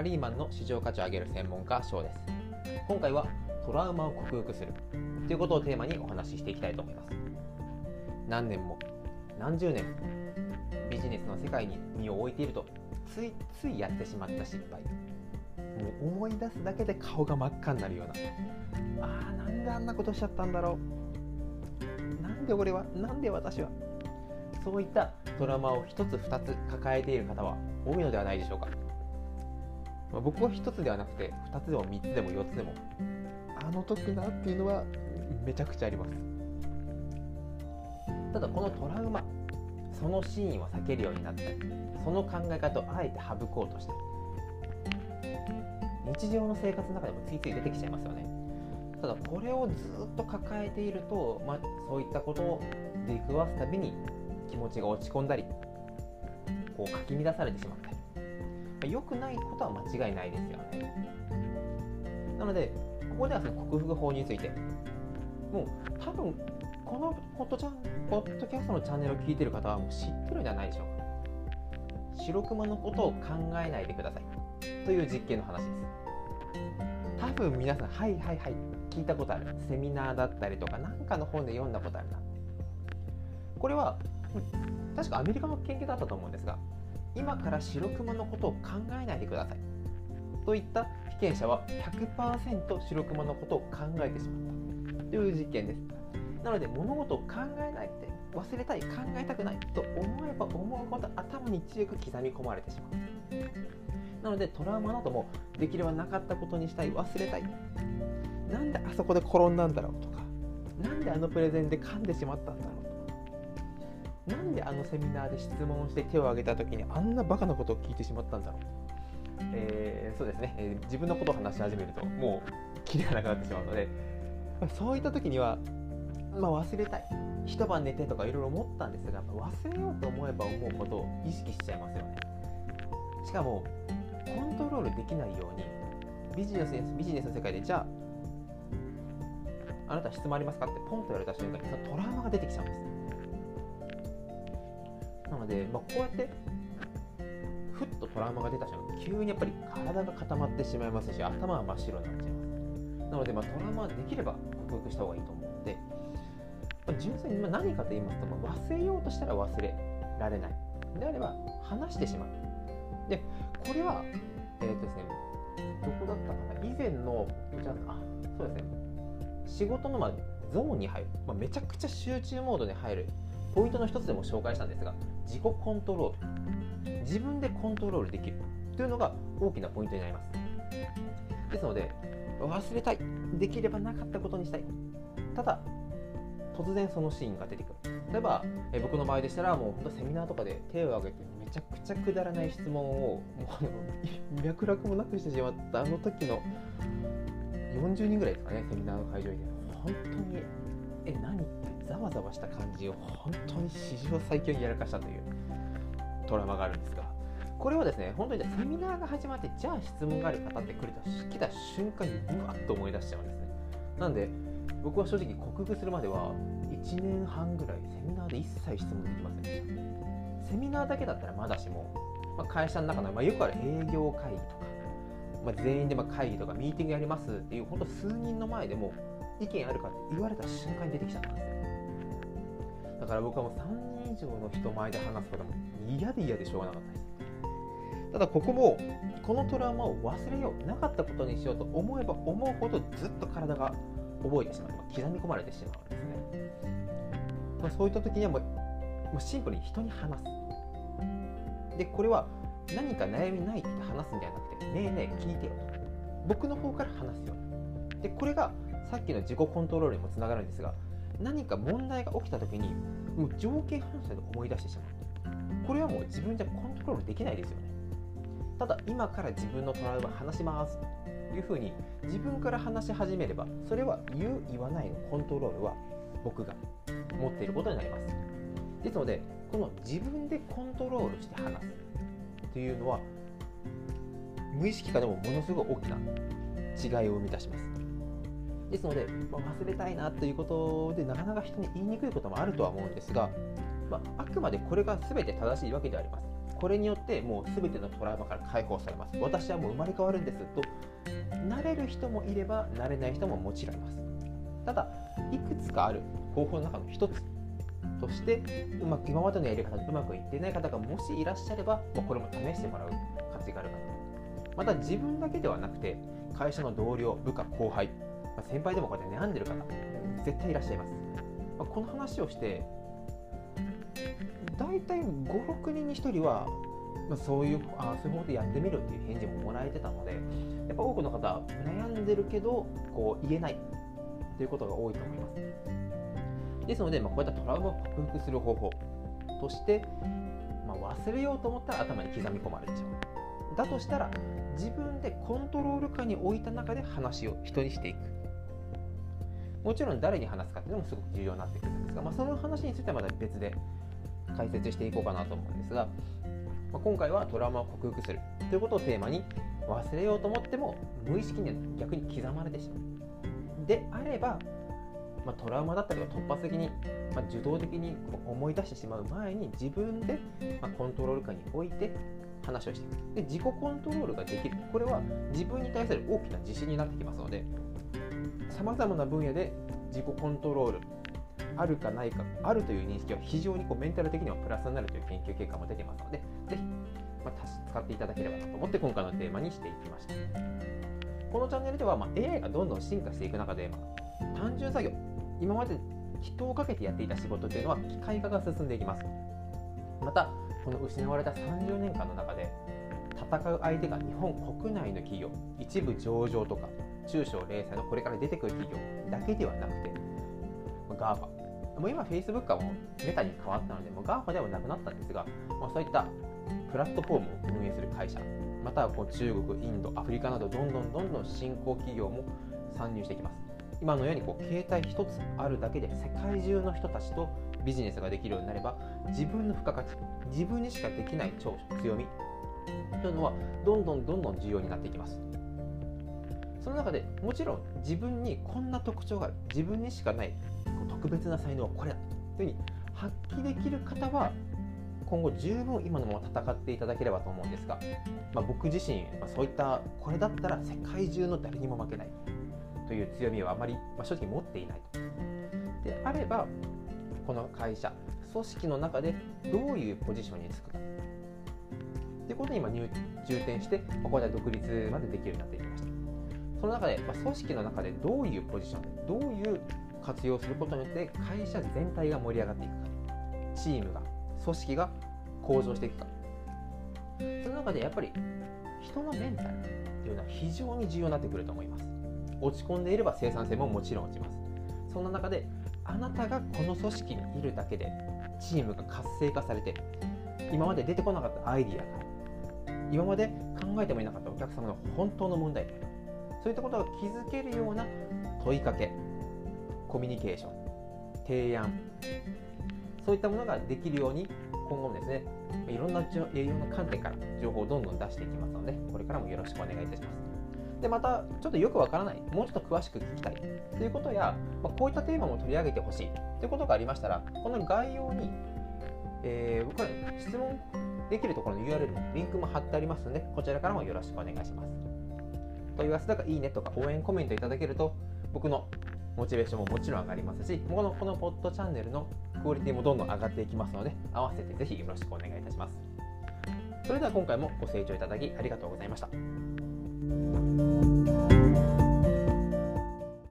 ラリーマンの市場価値を上げる専門家翔です。今回はトラウマを克服する。ということをテーマにお話ししていきたいと思います。何年も何十年もビジネスの世界に身を置いているとついついやってしまった失敗。もう思い出すだけで顔が真っ赤になるような。あーなんであんなことしちゃったんだろう。なんで俺はなんで私は。そういったトラウマを1つ2つ抱えている方は多いのではないでしょうか、まあ、僕は1つではなくて2つでも3つでも4つでもあの時なっていうのはめちゃくちゃあります。ただこのトラウマそのシーンを避けるようになったりその考え方をあえて省こうとして日常の生活の中でもついつい出てきちゃいますよね。ただこれをずっと抱えていると、まあ、そういったことを出くわすたびに気持ちが落ち込んだりこうかき乱されてしまった、良くないことは間違いないですよね。なのでここではその克服法について。もう多分このポッドチャンポッドキャストのチャンネルを聞いてる方はもう知ってるんじゃないでしょうか。白熊のことを考えないでください。という実験の話です。多分皆さんはいはいはい聞いたことある。セミナーだったりとか何かの本で読んだことあるなこれは確かアメリカの研究だったと思うんですが今から白熊のことを考えないでください。といった被験者は100%白熊のことを考えてしまった。という実験です。なので物事を考えないで忘れたい考えたくないと思えば思うほど頭に強く刻み込まれてしまう。なのでトラウマなどもできればなかったことにしたい忘れたい。なんであそこで転んだんだろうとかなんであのプレゼンで噛んでしまったんだろうなんであのセミナーで質問して手を挙げた時にあんなバカなことを聞いてしまったんだろう。えー、そうですね、えー、自分のことを話し始めるともうキリがなくなってしまうのでそういった時には、まあ、忘れたい。一晩寝てとかいろいろ思ったんですが忘れようと思えば思うことを意識しちゃいますよね。しかもコントロールできないようにビジネスビジネスの世界でじゃああなた質問ありますかってポンと言われた瞬間にそのトラウマが出てきちゃうんです。ので、まあ、こうやってふっとトラウマが出た瞬間急にやっぱり体が固まってしまいますし頭は真っ白になっちゃいます。なので、まあ、トラウマはできれば克服した方がいいと思うので、まあ、純粋に何かと言いますと、まあ、忘れようとしたら忘れられない。であれば話してしまう。でこれはえっ、ー、とですねどこだったかな。以前のじゃあそうですね。仕事のまあゾーンに入る、まあ、めちゃくちゃ集中モードに入るポイントの一つでも紹介したんですが自己コントロール。自分でコントロールできるというのが大きなポイントになります。ですので忘れたい。できればなかったことにしたい。ただ突然そのシーンが出てくる。例えばえ僕の場合でしたらもう本当セミナーとかで手を挙げてめちゃくちゃくだらない質問をもうあの脈絡もなくしてしまったあの時の40人ぐらいですかねセミナーの会場に本当に。え何？わざわした感じを本当に史上最強にやらかしたというトラウマがあるんですがこれはですね本当にセミナーが始まってじゃあ質問がある方って来た来た瞬間にうわっと思い出しちゃうんですね。なんで僕は正直克服するまでは1年半ぐらいセミナーで一切質問できません。でしたセミナーだけだったらまだしも、まあ、会社の中の、まあ、よくある営業会議とか、まあ、全員でま会議とかミーティングやりますっていう本当数人の前でも意見あるかって言われた瞬間に出てきちゃったんですから僕はもう3人以上の人前で話すことも嫌で嫌でしょうがなかった。ですただここもこのトラウマを忘れようなかったことにしようと思えば思うほどずっと体が覚えてしまう。刻み込まれてしまうんですね、まあ、そういった時にはもうもうシンプルに人に話す。でこれは何か悩みないって話すんじゃなくてねえねえ聞いてよ僕の方から話すよ。でこれがさっきの自己コントロールにもつながるんですが何か問題が起きた時にもう条件反射で思い出してしまうこれはもう自分じゃコントロールできないですよね。ただ今から自分のトラウマ話しますというふうに自分から話し始めればそれは言う言わないのコントロールは僕が持っていることになります。ですのでこの自分でコントロールして話すというのは無意識化でもものすごい大きな違いを生み出します。ですので、まあ、忘れたいなということでなかなか人に言いにくいこともあるとは思うんですが、まあ、あくまでこれが全て正しいわけではあります。これによってもう全てのトラウマから解放されます。私はもう生まれ変わるんですとなれる人もいればなれない人ももちろんいます。ただいくつかある方法の中の一つとしてうまく今までのやり方でうまくいっていない方がもしいらっしゃれば、まあ、これも試してもらう価値があるかと。また自分だけではなくて会社の同僚部下後輩、まあ、先輩でもこうやって悩んでる方絶対いらっしゃいます、まあ、この話をして大体56人に1人は、まあ、そういうあそういう方でやってみるっていう返事ももらえてたのでやっぱ多くの方悩んでるけどこう言えないということが多いと思います。ですので、まあ、こういったトラウマを克服する方法として、まあ、忘れようと思ったら頭に刻み込まれてしまう。だとしたら自分でコントロール下に置いた中で話を人にしていく。もちろん誰に話すかっていうのもすごく重要になってくるんですが、まあ、その話についてはまた別で解説していこうかなと思うんですが、まあ、今回はトラウマを克服するということをテーマに忘れようと思っても無意識に逆に刻まれてしまう。であれば、まあ、トラウマだったりは突発的に、まあ、受動的に思い出してしまう前に自分で、まコントロール下に置いて話をしていく。で自己コントロールができる。これは自分に対する大きな自信になってきますのでさまざまな分野で自己コントロールあるかないかあるという認識は非常にこうメンタル的にはプラスになるという研究結果も出てますのでぜひ、まあ、使っていただければなと思って今回のテーマにしていきました。このチャンネルでは、まあ、AI がどんどん進化していく中で、まあ、単純作業今まで人をかけてやっていた仕事というのは機械化が進んでいきます。またこの失われた30年間の中で戦う相手が日本国内の企業一部上場とか中小零細のこれから出てくる企業だけではなくて GAFA もう今 Facebook はメタに変わったのでもう GAFA ではなくなったんですが、まあ、そういったプラットフォームを運営する会社またはこう中国インドアフリカなどどんどんどんどん新興企業も参入していきます。今のようにこう携帯一つあるだけで世界中の人たちとビジネスができるようになれば自分の付加価値自分にしかできない長所強みというのはどんどんどんどん重要になっていきます。その中でもちろん自分にこんな特徴がある。自分にしかない。特別な才能はこれだ。というふうに発揮できる方は今後十分今のまま戦っていただければと思うんですが、まあ、僕自身、まあ、そういったこれだったら世界中の誰にも負けない。という強みはあまり、まあ、正直持っていないと。であればこの会社組織の中でどういうポジションにつくか。ということに今重点して、まあ、こういった独立までできるようになっていきました。その中で、まあ、組織の中でどういうポジションでどういう活用することによって会社全体が盛り上がっていくかチームが組織が向上していくか。その中でやっぱり人のメンタルっていうのは非常に重要になってくると思います。落ち込んでいれば生産性ももちろん落ちます。そんな中であなたがこの組織にいるだけでチームが活性化されて今まで出てこなかったアイディアが今まで考えてもいなかったお客様の本当の問題そういったことが気づけるような問いかけコミュニケーション提案そういったものができるように今後もですねいろんないろんな観点から情報をどんどん出していきますのでこれからもよろしくお願いいたします。でまたちょっとよくわからないもうちょっと詳しく聞きたいということや、まあ、こういったテーマも取り上げてほしいということがありましたらこの概要に、えー、これ質問できるところの URL リンクも貼ってありますのでこちらからもよろしくお願いします。問い合わせとかいいねとか応援コメントいただけると僕のモチベーションももちろん上がりますしこのこのポッドチャンネルのクオリティもどんどん上がっていきますので合わせてぜひよろしくお願いいたします。それでは今回もご清聴いただきありがとうございました。